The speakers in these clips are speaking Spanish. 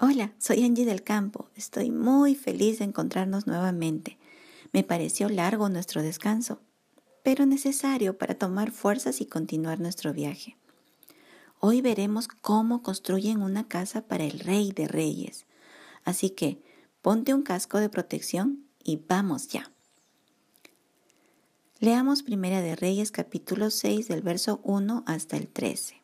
Hola, soy Angie del Campo. Estoy muy feliz de encontrarnos nuevamente. Me pareció largo nuestro descanso, pero necesario para tomar fuerzas y continuar nuestro viaje. Hoy veremos cómo construyen una casa para el Rey de Reyes. Así que ponte un casco de protección y vamos ya. Leamos Primera de Reyes capítulo 6 del verso 1 hasta el 13.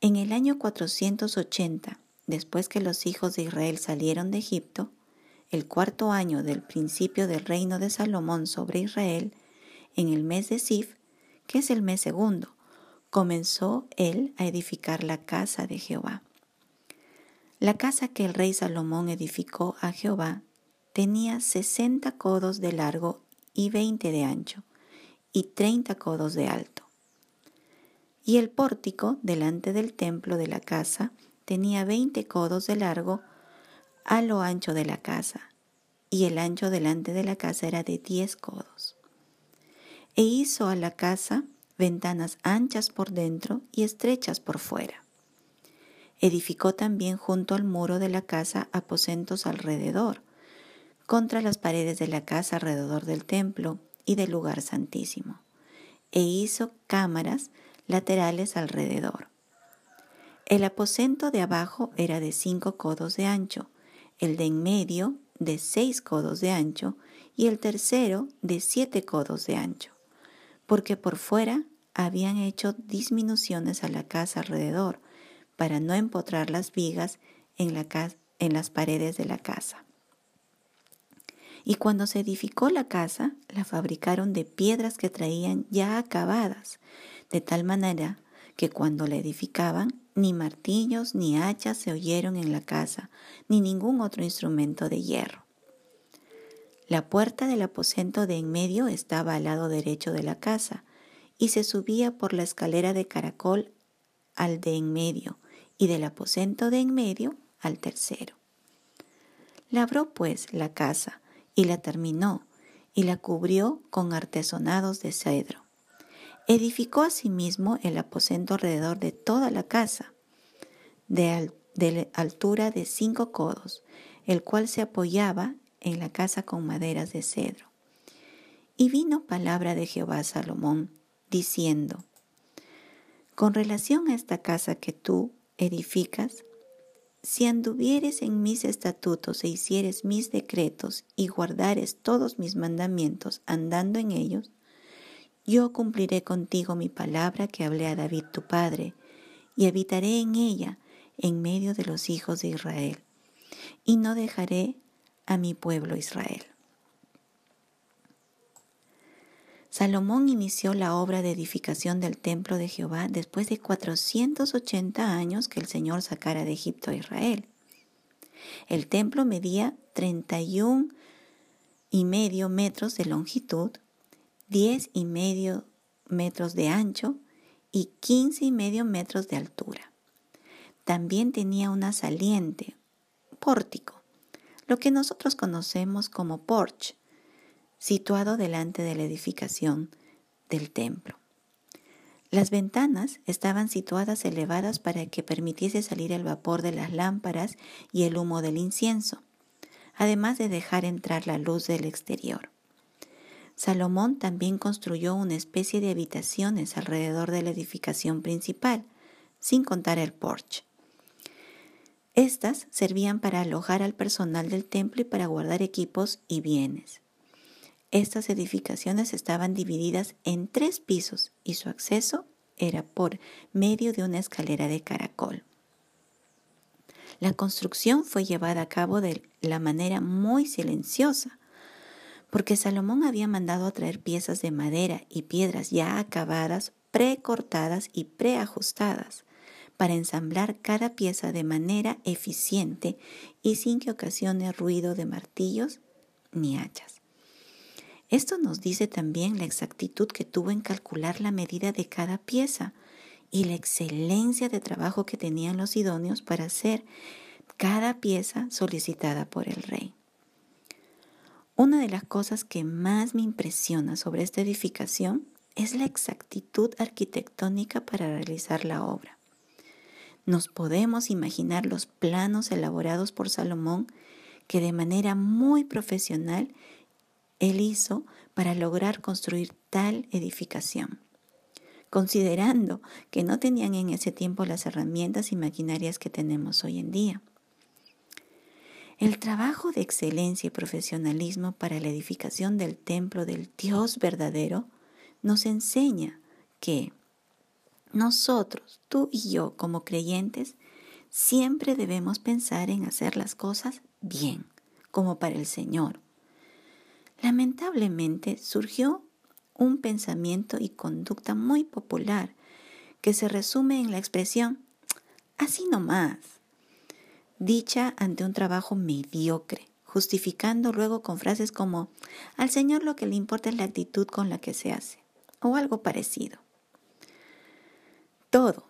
En el año 480, después que los hijos de Israel salieron de Egipto, el cuarto año del principio del reino de Salomón sobre Israel, en el mes de Sif, que es el mes segundo, comenzó él a edificar la casa de Jehová. La casa que el rey Salomón edificó a Jehová tenía sesenta codos de largo y veinte de ancho, y treinta codos de alto. Y el pórtico delante del templo de la casa tenía veinte codos de largo a lo ancho de la casa, y el ancho delante de la casa era de diez codos. E hizo a la casa ventanas anchas por dentro y estrechas por fuera. Edificó también junto al muro de la casa aposentos alrededor, contra las paredes de la casa alrededor del templo y del lugar santísimo, e hizo cámaras laterales alrededor. El aposento de abajo era de cinco codos de ancho, el de en medio de seis codos de ancho y el tercero de siete codos de ancho, porque por fuera habían hecho disminuciones a la casa alrededor para no empotrar las vigas en, en las paredes de la casa. Y cuando se edificó la casa, la fabricaron de piedras que traían ya acabadas, de tal manera que cuando la edificaban ni martillos ni hachas se oyeron en la casa, ni ningún otro instrumento de hierro. La puerta del aposento de en medio estaba al lado derecho de la casa, y se subía por la escalera de caracol al de en medio, y del aposento de en medio al tercero. Labró pues la casa, y la terminó, y la cubrió con artesonados de cedro. Edificó asimismo el aposento alrededor de toda la casa, de, altura de cinco codos, el cual se apoyaba en la casa con maderas de cedro. Y vino palabra de Jehová a Salomón, diciendo, Con relación a esta casa que tú edificas, si anduvieres en mis estatutos e hicieres mis decretos y guardares todos mis mandamientos andando en ellos, yo cumpliré contigo mi palabra que hablé a David tu padre, y habitaré en ella, en medio de los hijos de Israel, y no dejaré a mi pueblo Israel. Salomón inició la obra de edificación del templo de Jehová después de 480 años que el Señor sacara de Egipto a Israel. El templo medía 31 y medio metros de longitud 10 y medio metros de ancho y 15 y medio metros de altura. También tenía una saliente, pórtico, lo que nosotros conocemos como porch, situado delante de la edificación del templo. Las ventanas estaban situadas elevadas para que permitiese salir el vapor de las lámparas y el humo del incienso, además de dejar entrar la luz del exterior. Salomón también construyó una especie de habitaciones alrededor de la edificación principal, sin contar el porche. Estas servían para alojar al personal del templo y para guardar equipos y bienes. Estas edificaciones estaban divididas en tres pisos y su acceso era por medio de una escalera de caracol. La construcción fue llevada a cabo de la manera muy silenciosa, porque Salomón había mandado a traer piezas de madera y piedras ya acabadas, precortadas y preajustadas, para ensamblar cada pieza de manera eficiente y sin que ocasione ruido de martillos ni hachas. Esto nos dice también la exactitud que tuvo en calcular la medida de cada pieza y la excelencia de trabajo que tenían los idóneos para hacer cada pieza solicitada por el rey. Una de las cosas que más me impresiona sobre esta edificación es la exactitud arquitectónica para realizar la obra. nos podemos imaginar los planos elaborados por Salomón que de manera muy profesional él hizo para lograr construir tal edificación, considerando que no tenían en ese tiempo las herramientas y maquinarias que tenemos hoy en día. El trabajo de excelencia y profesionalismo para la edificación del templo del Dios verdadero nos enseña que nosotros, tú y yo como creyentes, siempre debemos pensar en hacer las cosas bien, como para el Señor. Lamentablemente surgió un pensamiento y conducta muy popular que se resume en la expresión así nomás dicha ante un trabajo mediocre, justificando luego con frases como al Señor lo que le importa es la actitud con la que se hace, o algo parecido. Todo,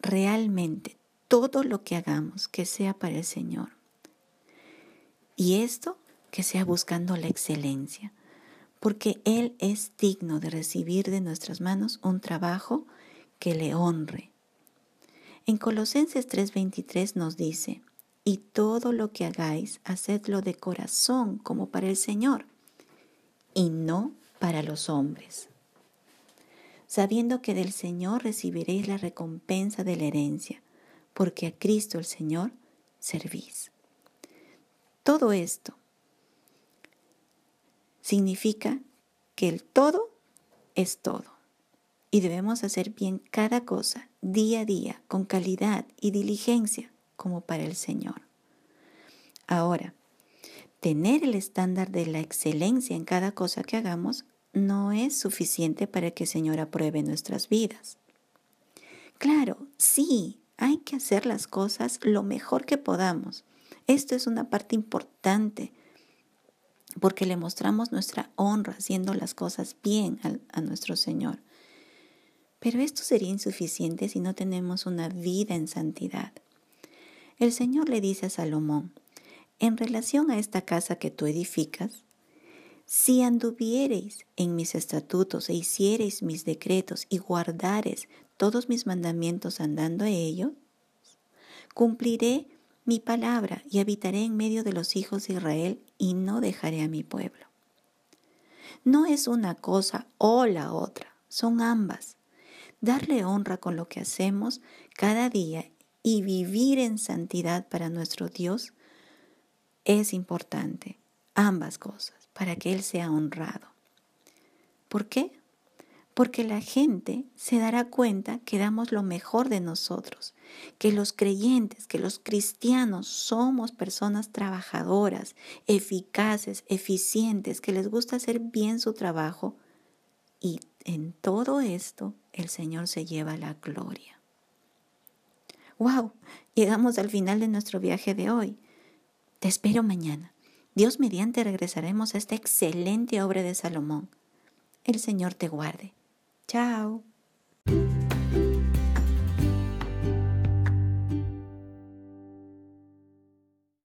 realmente, todo lo que hagamos que sea para el Señor. Y esto que sea buscando la excelencia, porque Él es digno de recibir de nuestras manos un trabajo que le honre, en Colosenses 3:23 nos dice, y todo lo que hagáis, hacedlo de corazón como para el Señor, y no para los hombres, sabiendo que del Señor recibiréis la recompensa de la herencia, porque a Cristo el Señor servís. Todo esto significa que el todo es todo y debemos hacer bien cada cosa día a día con calidad y diligencia como para el Señor. Ahora, tener el estándar de la excelencia en cada cosa que hagamos no es suficiente para que el Señor apruebe nuestras vidas. Claro, sí, hay que hacer las cosas lo mejor que podamos. Esto es una parte importante porque le mostramos nuestra honra haciendo las cosas bien a, nuestro Señor. Pero esto sería insuficiente si no tenemos una vida en santidad. El Señor le dice a Salomón, en relación a esta casa que tú edificas, si anduviereis en mis estatutos e hiciereis mis decretos y guardares todos mis mandamientos andando a ellos, cumpliré mi palabra y habitaré en medio de los hijos de Israel y no dejaré a mi pueblo. No es una cosa o la otra, son ambas darle honra con lo que hacemos cada día y vivir en santidad para nuestro Dios es importante. Ambas cosas, para que Él sea honrado. ¿Por qué? Porque la gente se dará cuenta que damos lo mejor de nosotros, que los creyentes, que los cristianos somos personas trabajadoras, eficaces, eficientes, que les gusta hacer bien su trabajo y en todo esto el Señor se lleva la gloria. ¡Wow! Llegamos al final de nuestro viaje de hoy. Te espero mañana. Dios mediante regresaremos a esta excelente obra de Salomón. El Señor te guarde. Chao.